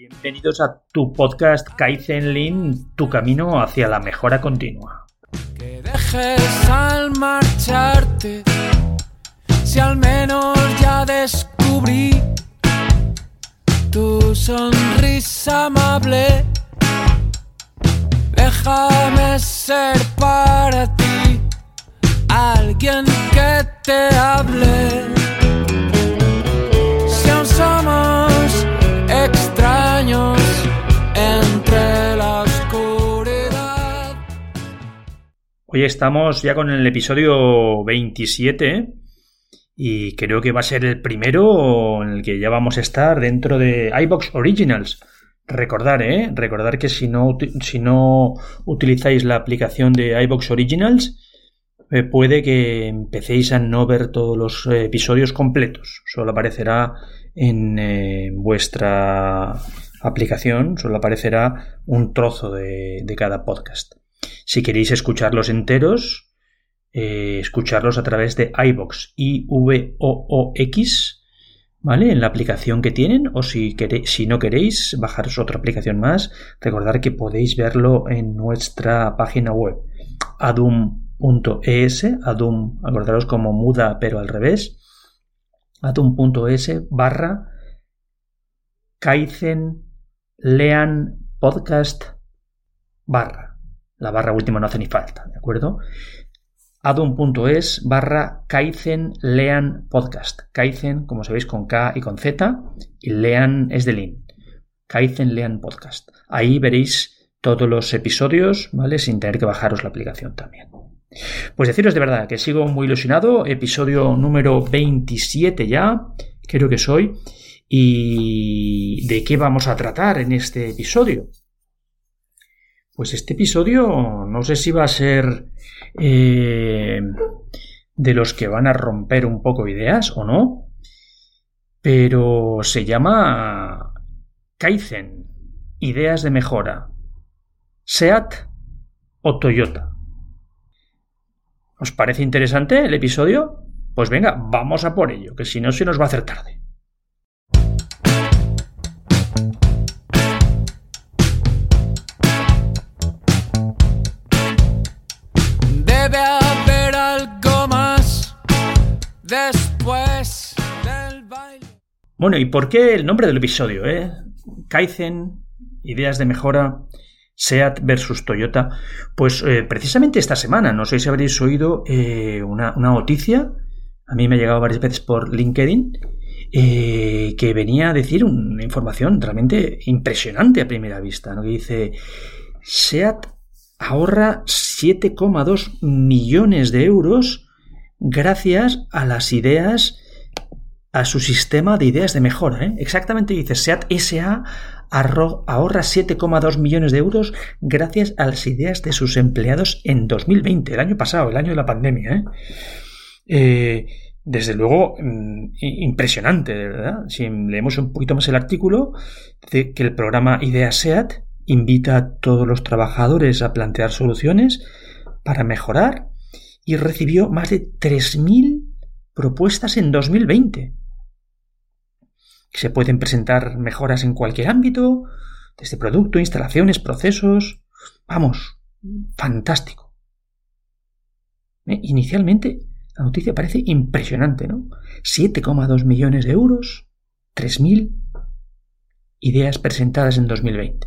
Bienvenidos a tu podcast Kaizen Lean, tu camino hacia la mejora continua. Que dejes al marcharte. Si al menos ya descubrí tu sonrisa amable. Déjame ser para ti alguien que te hable. Estamos ya con el episodio 27 y creo que va a ser el primero en el que ya vamos a estar dentro de iBox Originals. Recordar, ¿eh? Recordar que si no, si no utilizáis la aplicación de iBox Originals, eh, puede que empecéis a no ver todos los eh, episodios completos. Solo aparecerá en eh, vuestra aplicación, solo aparecerá un trozo de cada podcast. Si queréis escucharlos enteros, eh, escucharlos a través de iVox, I-V-O-O-X, ¿vale? En la aplicación que tienen, o si, quere- si no queréis, bajaros otra aplicación más, recordar que podéis verlo en nuestra página web, adum.es, adum, acordaros como muda pero al revés, adum.es barra Kaizen Lean Podcast barra. La barra última no hace ni falta, ¿de acuerdo? adum.es barra Kaizen Lean Podcast. Kaizen, como sabéis, con K y con Z, y Lean es de Lean. Kaizen Lean Podcast. Ahí veréis todos los episodios, ¿vale? Sin tener que bajaros la aplicación también. Pues deciros de verdad que sigo muy ilusionado. Episodio número 27 ya, creo que soy. ¿Y de qué vamos a tratar en este episodio? Pues este episodio no sé si va a ser eh, de los que van a romper un poco ideas o no, pero se llama Kaizen, ideas de mejora, SEAT o Toyota. ¿Os parece interesante el episodio? Pues venga, vamos a por ello, que si no se nos va a hacer tarde. Después del baile. Bueno, ¿y por qué el nombre del episodio? Eh? Kaizen, ideas de mejora, SEAT versus Toyota. Pues eh, precisamente esta semana, no sé si habréis oído eh, una, noticia, a mí me ha llegado varias veces por LinkedIn, eh, que venía a decir una información realmente impresionante a primera vista, ¿no? que dice, SEAT ahorra 7,2 millones de euros gracias a las ideas a su sistema de ideas de mejora. ¿eh? Exactamente dice, SEAT SA ahorra 7,2 millones de euros gracias a las ideas de sus empleados en 2020, el año pasado, el año de la pandemia. ¿eh? Eh, desde luego, mm, impresionante, verdad. Si leemos un poquito más el artículo, dice que el programa Ideas SEAT invita a todos los trabajadores a plantear soluciones para mejorar y recibió más de 3.000 propuestas en 2020. Se pueden presentar mejoras en cualquier ámbito, desde producto, instalaciones, procesos. Vamos, fantástico. Eh, Inicialmente la noticia parece impresionante, ¿no? 7,2 millones de euros, 3.000 ideas presentadas en 2020.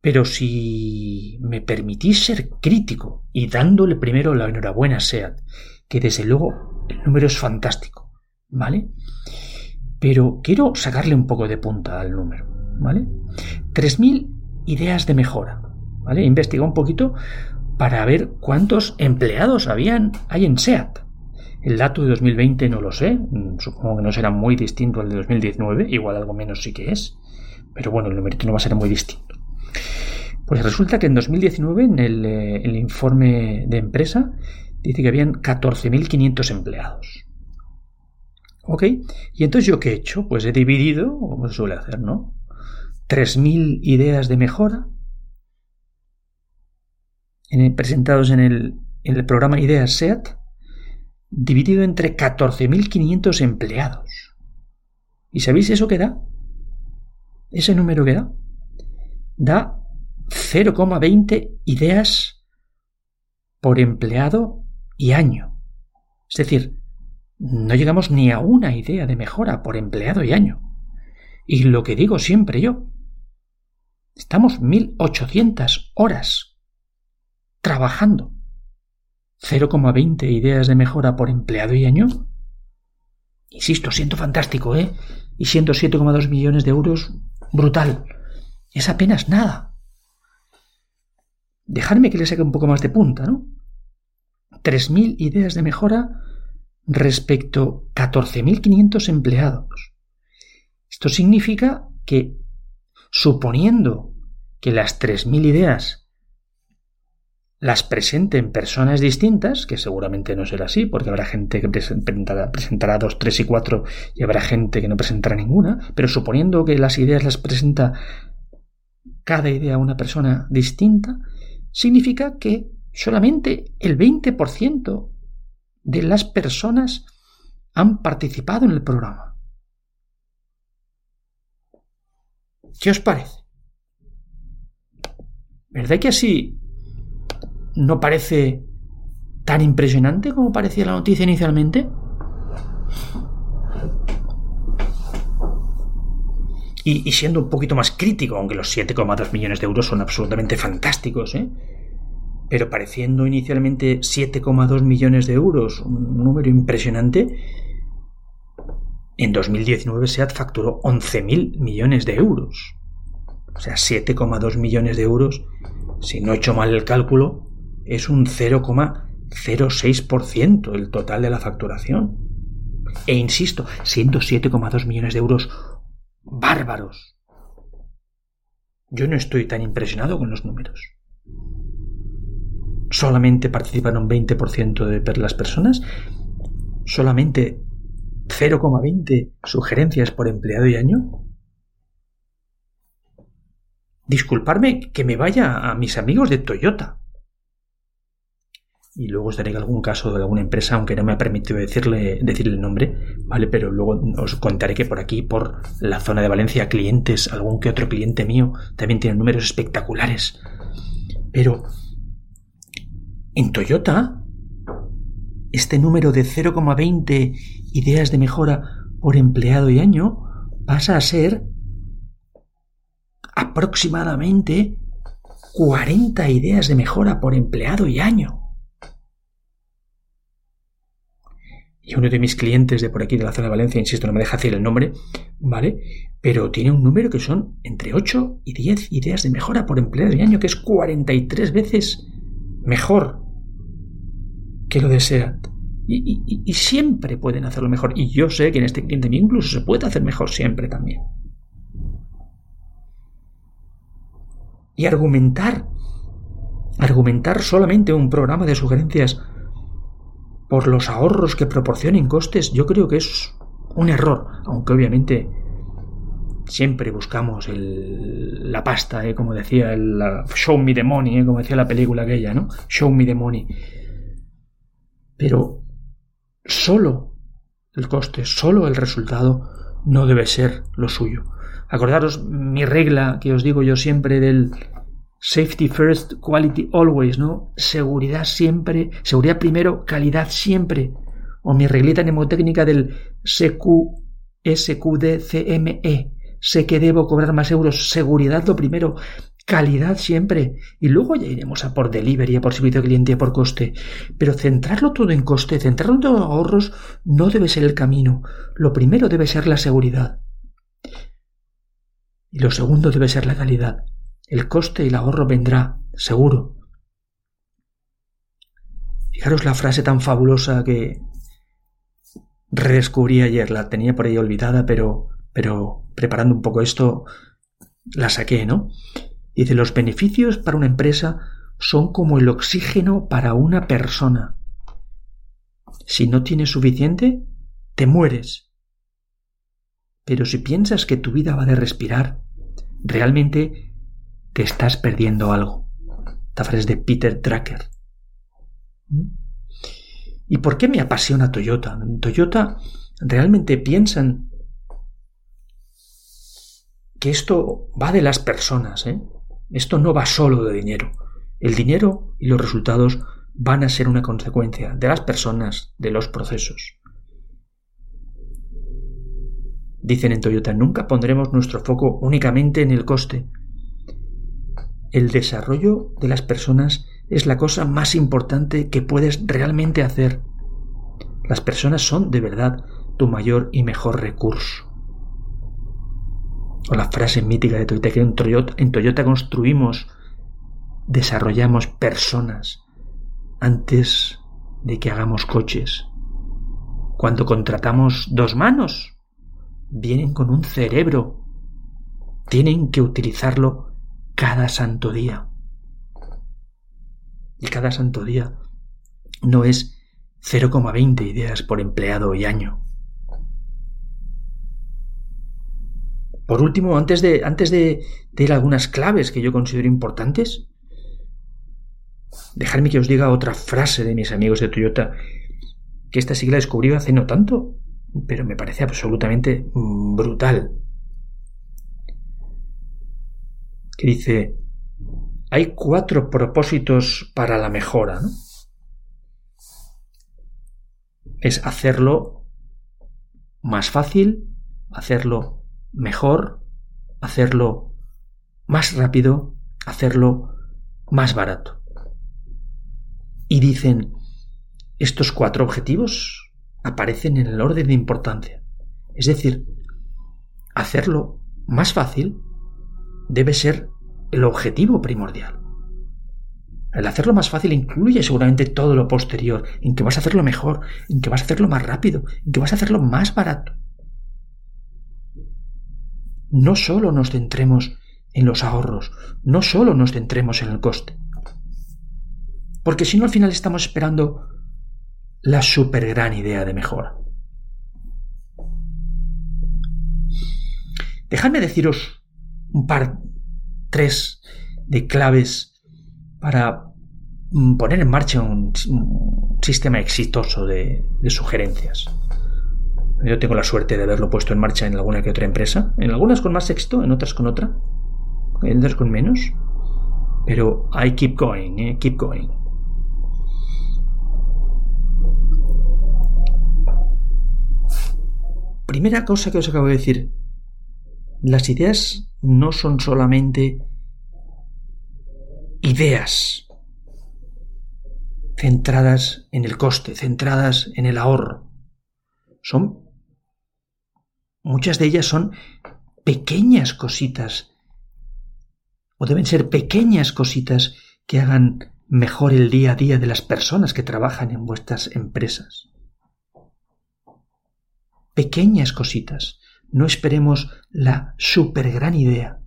Pero si me permitís ser crítico y dándole primero la enhorabuena a SEAT, que desde luego el número es fantástico, ¿vale? Pero quiero sacarle un poco de punta al número, ¿vale? 3.000 ideas de mejora, ¿vale? Investigué un poquito para ver cuántos empleados habían, hay en SEAT. El dato de 2020 no lo sé, mm, supongo que no será muy distinto al de 2019, igual algo menos sí que es, pero bueno, el numerito no va a ser muy distinto. Pues resulta que en 2019, en el, eh, el informe de empresa, dice que habían 14.500 empleados. ¿Ok? Y entonces yo qué he hecho? Pues he dividido, como se suele hacer, ¿no? 3.000 ideas de mejora en presentados en el, en el programa Ideas SEAT, dividido entre 14.500 empleados. ¿Y sabéis eso que da? Ese número que da. Da 0,20 ideas por empleado y año. Es decir, no llegamos ni a una idea de mejora por empleado y año. Y lo que digo siempre yo, estamos 1800 horas trabajando. 0,20 ideas de mejora por empleado y año. Insisto, siento fantástico, ¿eh? Y siendo 7,2 millones de euros, brutal. Es apenas nada. Dejadme que le saque un poco más de punta, ¿no? 3.000 ideas de mejora respecto a 14.500 empleados. Esto significa que, suponiendo que las 3.000 ideas las presenten personas distintas, que seguramente no será así, porque habrá gente que presentará, presentará dos, tres y cuatro, y habrá gente que no presentará ninguna, pero suponiendo que las ideas las presenta cada idea una persona distinta, significa que solamente el 20% de las personas han participado en el programa. ¿Qué os parece? ¿Verdad que así no parece tan impresionante como parecía la noticia inicialmente? Y, siendo un poquito más crítico, aunque los 7,2 millones de euros son absolutamente fantásticos, ¿eh? pero pareciendo inicialmente 7,2 millones de euros un número impresionante, en 2019 SEAT facturó 11.000 millones de euros. O sea, 7,2 millones de euros, si no he hecho mal el cálculo, es un 0,06% el total de la facturación. E insisto, siendo 7,2 millones de euros bárbaros. Yo no estoy tan impresionado con los números. Solamente participan un 20% de las personas. Solamente 0,20 sugerencias por empleado y año. Disculparme que me vaya a mis amigos de Toyota y luego os daré algún caso de alguna empresa, aunque no me ha permitido decirle, decirle el nombre, ¿vale? Pero luego os contaré que por aquí, por la zona de Valencia, clientes, algún que otro cliente mío, también tiene números espectaculares. Pero en Toyota, este número de 0,20 ideas de mejora por empleado y año pasa a ser aproximadamente 40 ideas de mejora por empleado y año. Y uno de mis clientes de por aquí de la zona de Valencia, insisto, no me deja decir el nombre, ¿vale? Pero tiene un número que son entre 8 y 10 ideas de mejora por empleado de año, que es 43 veces mejor que lo de SEAT. Y, y, siempre pueden hacerlo mejor. Y yo sé que en este cliente mío incluso se puede hacer mejor siempre también. Y argumentar, argumentar solamente un programa de sugerencias por los ahorros que proporcionen costes, yo creo que es un error, aunque obviamente siempre buscamos la pasta, ¿eh? como decía el Show Me the Money, ¿eh? como decía la película aquella, ¿no? Show Me the Money. Pero solo el coste, solo el resultado no debe ser lo suyo. Acordaros mi regla que os digo yo siempre del Safety first, quality always, ¿no? Seguridad siempre, seguridad primero, calidad siempre. O mi reglita mnemotécnica del CQ, SQD, CME. Sé que debo cobrar más euros. Seguridad lo primero, calidad siempre. Y luego ya iremos a por delivery, a por servicio de cliente, a por coste. Pero centrarlo todo en coste, centrarlo todo en ahorros, no debe ser el camino. Lo primero debe ser la seguridad. Y lo segundo debe ser la calidad el coste y el ahorro vendrá, seguro. Fijaros la frase tan fabulosa que, redescubrí ayer, la tenía por ahí olvidada, pero, pero preparando un poco esto, la saqué, ¿no? Dice, los beneficios para una empresa son como el oxígeno para una persona. Si no tienes suficiente, te mueres. Pero si piensas que tu vida va de respirar, realmente te estás perdiendo algo. Esta frase de Peter Drucker. ¿Y por qué me apasiona Toyota? En Toyota realmente piensan que esto va de las personas. ¿eh? Esto no va solo de dinero. El dinero y los resultados van a ser una consecuencia de las personas, de los procesos. Dicen en Toyota, nunca pondremos nuestro foco únicamente en el coste. El desarrollo de las personas es la cosa más importante que puedes realmente hacer. Las personas son de verdad tu mayor y mejor recurso. O la frase mítica de Toyota que en Toyota, en Toyota construimos, desarrollamos personas antes de que hagamos coches. Cuando contratamos dos manos, vienen con un cerebro. Tienen que utilizarlo cada santo día. Y cada santo día no es 0,20 ideas por empleado y año. Por último, antes de, antes de, de ir a algunas claves que yo considero importantes, dejadme que os diga otra frase de mis amigos de Toyota, que esta sí que la descubrí hace no tanto, pero me parece absolutamente mm, brutal. Que dice, hay cuatro propósitos para la mejora. ¿no? Es hacerlo más fácil, hacerlo mejor, hacerlo más rápido, hacerlo más barato. Y dicen, estos cuatro objetivos aparecen en el orden de importancia. Es decir, hacerlo más fácil debe ser el objetivo primordial. El hacerlo más fácil incluye seguramente todo lo posterior, en que vas a hacerlo mejor, en que vas a hacerlo más rápido, en que vas a hacerlo más barato. No solo nos centremos en los ahorros, no solo nos centremos en el coste. Porque si no al final estamos esperando la super gran idea de mejora. Dejadme deciros un par, tres de claves para mm, poner en marcha un, sistema exitoso de, de, sugerencias. Yo tengo la suerte de haberlo puesto en marcha en alguna que otra empresa, en algunas con más éxito, en otras con otra, en otras con menos, pero I keep going, eh, keep going. Primera cosa que os acabo de decir. Las ideas no son solamente ideas centradas en el coste, centradas en el ahorro. Son muchas de ellas son pequeñas cositas o deben ser pequeñas cositas que hagan mejor el día a día de las personas que trabajan en vuestras empresas pequeñas cositas. No esperemos la super gran idea.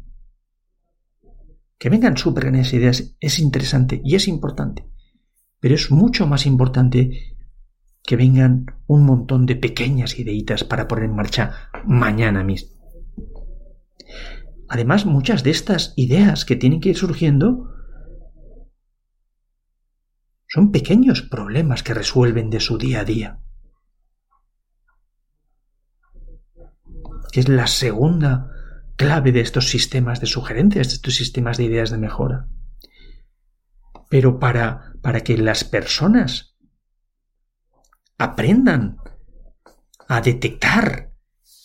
Que vengan super grandes ideas es interesante y es importante, pero es mucho más importante que vengan un montón de pequeñas ideitas para poner en marcha mañana mismo. Además, muchas de estas ideas que tienen que ir surgiendo son pequeños problemas que resuelven de su día a día. Que es la segunda clave de estos sistemas de sugerencias, de estos sistemas de ideas de mejora. Pero para, para que las personas aprendan a detectar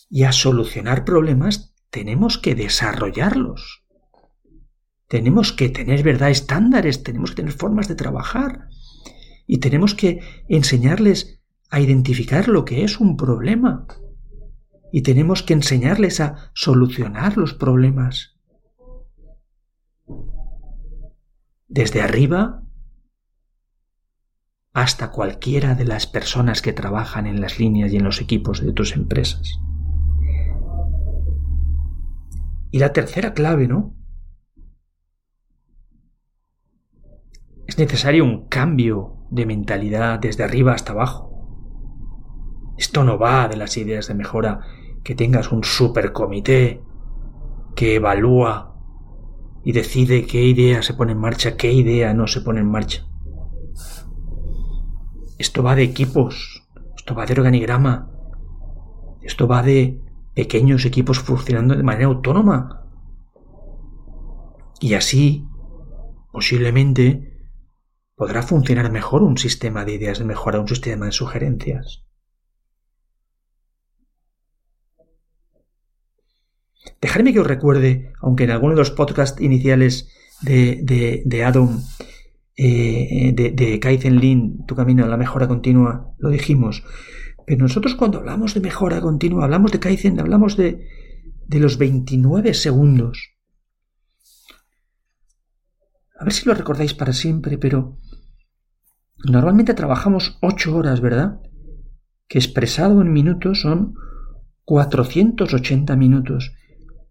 y a solucionar problemas, tenemos que desarrollarlos. Tenemos que tener, ¿verdad?, estándares, tenemos que tener formas de trabajar y tenemos que enseñarles a identificar lo que es un problema y tenemos que enseñarles a solucionar los problemas. Desde arriba hasta cualquiera de las personas que trabajan en las líneas y en los equipos de tus empresas. Y la tercera clave, ¿no? Es necesario un cambio de mentalidad desde arriba hasta abajo. Esto no va de las ideas de mejora que tengas un supercomité que evalúa y decide qué idea se pone en marcha, qué idea no se pone en marcha. Esto va de equipos, esto va de organigrama, esto va de pequeños equipos funcionando de manera autónoma. Y así, posiblemente, podrá funcionar mejor un sistema de ideas de mejora, un sistema de sugerencias. Dejadme que os recuerde, aunque en alguno de los podcasts iniciales de, de, de Adam, eh, de, Kaizen Lin, Tu Camino a la Mejora Continua, lo dijimos. Pero nosotros cuando hablamos de mejora continua, hablamos de Kaizen, hablamos de, de los 29 segundos. A ver si lo recordáis para siempre, pero normalmente trabajamos 8 horas, ¿verdad? Que expresado en minutos son 480 minutos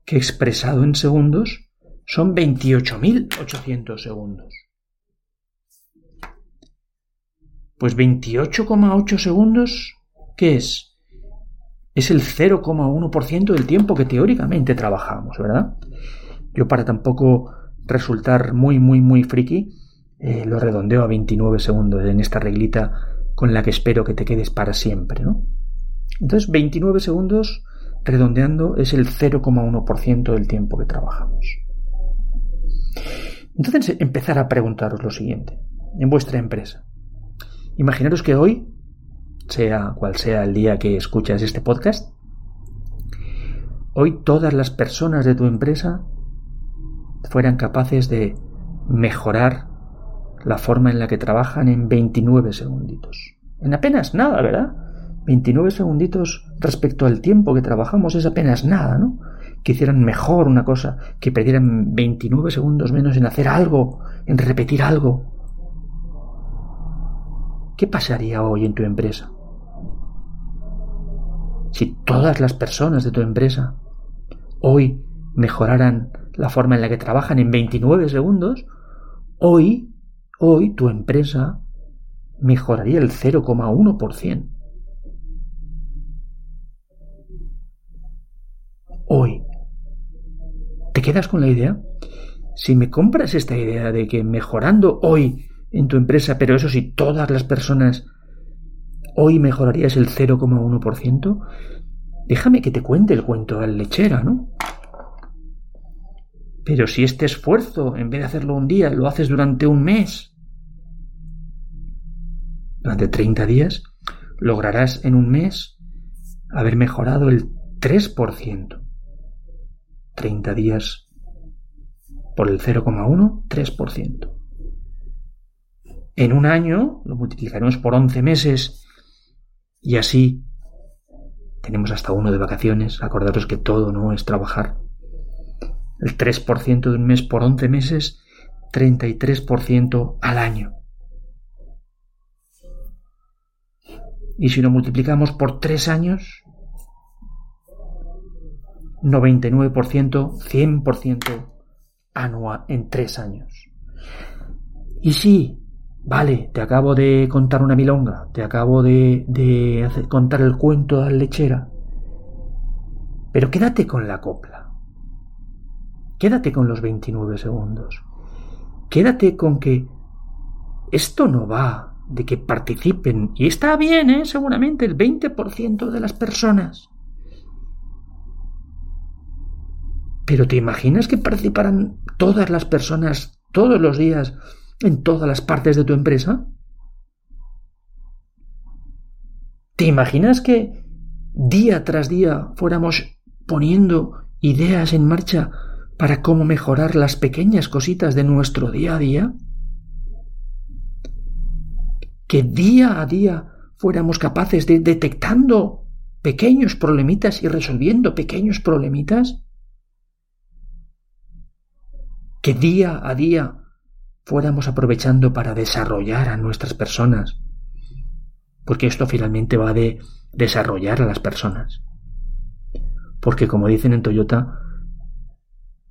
que expresado en segundos son 28.800 segundos. Pues 28,8 segundos, ¿qué es? Es el 0,1% del tiempo que teóricamente trabajamos, ¿verdad? Yo para tampoco resultar muy, muy, muy friki, eh, lo redondeo a 29 segundos en esta reglita con la que espero que te quedes para siempre, ¿no? Entonces, 29 segundos redondeando, es el 0,1% del tiempo que trabajamos. Entonces, empezar a preguntaros lo siguiente, en vuestra empresa. Imaginaros que hoy, sea cual sea el día que escuchas este podcast, hoy todas las personas de tu empresa fueran capaces de mejorar la forma en la que trabajan en 29 segunditos. En apenas nada, ¿verdad? 29 segunditos respecto al tiempo que trabajamos es apenas nada, ¿no? Que hicieran mejor una cosa, que perdieran 29 segundos menos en hacer algo, en repetir algo. ¿Qué pasaría hoy en tu empresa? Si todas las personas de tu empresa hoy mejoraran la forma en la que trabajan en 29 segundos, hoy, hoy tu empresa mejoraría el 0,1%. Hoy. ¿Te quedas con la idea? Si me compras esta idea de que mejorando hoy en tu empresa, pero eso sí, todas las personas hoy mejorarías el 0,1%, déjame que te cuente el cuento al lechera, ¿no? Pero si este esfuerzo, en vez de hacerlo un día, lo haces durante un mes, durante 30 días, lograrás en un mes haber mejorado el 3%. 30 días por el 0,1, 3%. En un año lo multiplicaremos por 11 meses y así tenemos hasta uno de vacaciones. Acordaros que todo no es trabajar. El 3% de un mes por 11 meses, 33% al año. Y si lo multiplicamos por 3 años, 99%, 100% anual en tres años. Y sí, vale, te acabo de contar una milonga, te acabo de, de contar el cuento de la lechera, pero quédate con la copla. Quédate con los 29 segundos. Quédate con que esto no va de que participen, y está bien, ¿eh? seguramente el 20% de las personas Pero ¿te imaginas que participaran todas las personas todos los días en todas las partes de tu empresa? ¿Te imaginas que día tras día fuéramos poniendo ideas en marcha para cómo mejorar las pequeñas cositas de nuestro día a día? Que día a día fuéramos capaces de detectando pequeños problemitas y resolviendo pequeños problemitas? Que día a día fuéramos aprovechando para desarrollar a nuestras personas porque esto finalmente va de desarrollar a las personas. Porque como dicen en Toyota,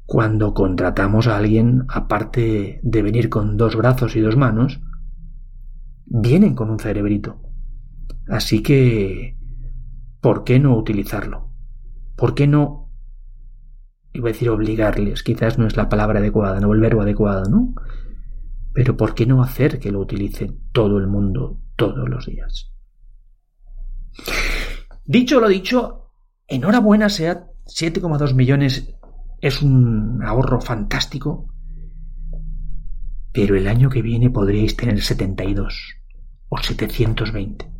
cuando contratamos a alguien, aparte de venir con dos brazos y dos manos, vienen con un cerebrito. Así que, ¿por qué no utilizarlo? ¿Por qué no, iba a decir obligarles, quizás no es la palabra adecuada, no el verbo adecuado, ¿no? Pero ¿por qué no hacer que lo utilice todo el mundo todos los días? Dicho lo dicho, enhorabuena, sea 7,2 millones es un ahorro fantástico, pero el año que viene podríais tener 72 o 720.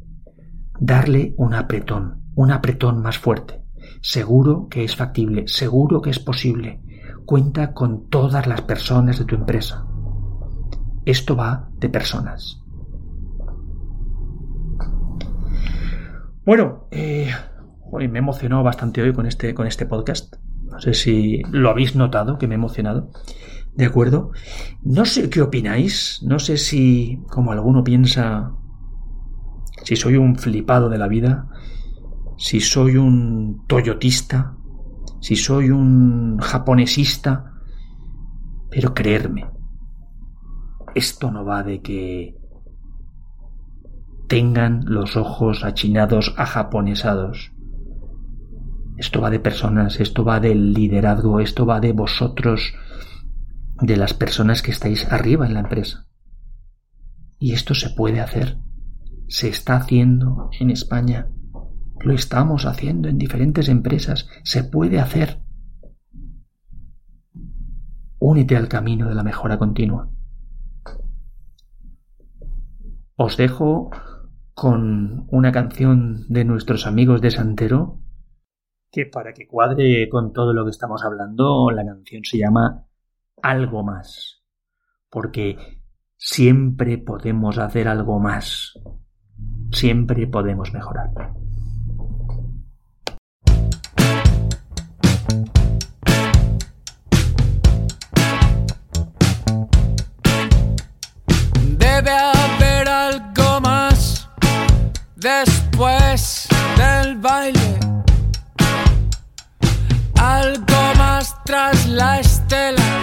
Darle un apretón, un apretón más fuerte. Seguro que es factible, seguro que es posible. Cuenta con todas las personas de tu empresa. Esto va de personas. Bueno, eh, me he emocionado bastante hoy con este, con este podcast. No sé si lo habéis notado, que me he emocionado. ¿De acuerdo? No sé qué opináis. No sé si, como alguno piensa, si soy un flipado de la vida, si soy un toyotista, si soy un japonesista. Pero creerme, esto no va de que tengan los ojos achinados, a japonesados. Esto va de personas, esto va del liderazgo, esto va de vosotros, de las personas que estáis arriba en la empresa. Y esto se puede hacer. Se está haciendo en España. Lo estamos haciendo en diferentes empresas. Se puede hacer. Únete al camino de la mejora continua. Os dejo con una canción de nuestros amigos de Santero que para que cuadre con todo lo que estamos hablando, la canción se llama Algo más. Porque siempre podemos hacer algo más. Siempre podemos mejorar. Debe haber algo más después del baile. Algo más tras la estela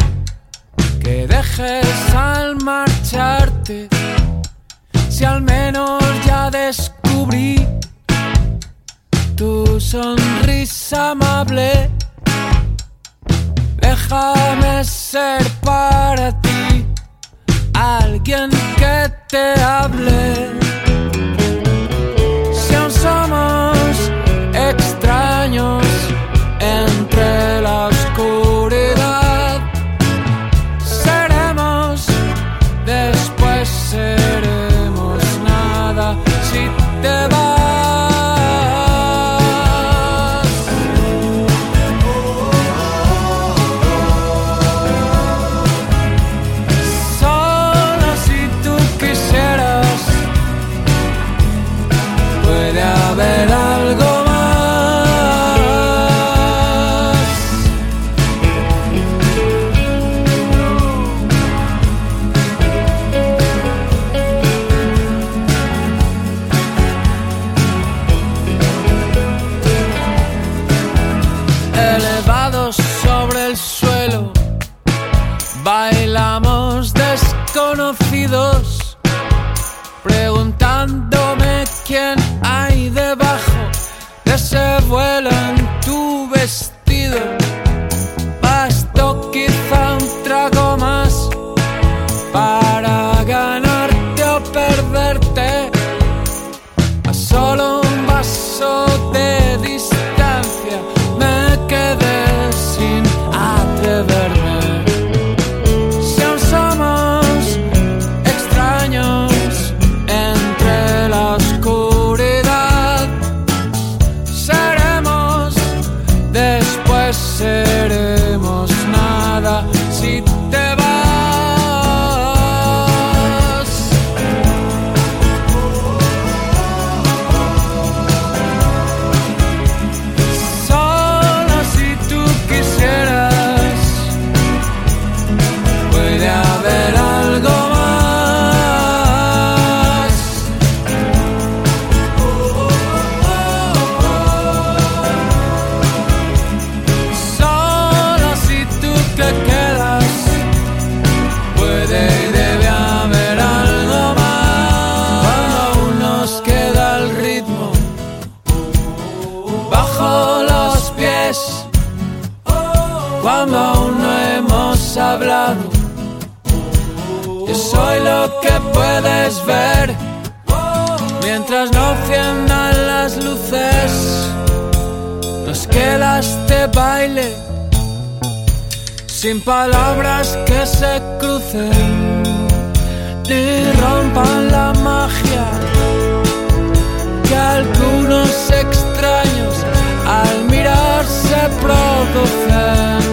que dejes al marcharte. Si al menos ya descubrí tu sonrisa amable, déjame ser para ti alguien que te hable. después seré. Que puedes ver mientras no enciendan las luces. Nos queda este baile sin palabras que se crucen ni rompan la magia que algunos extraños al mirarse producen.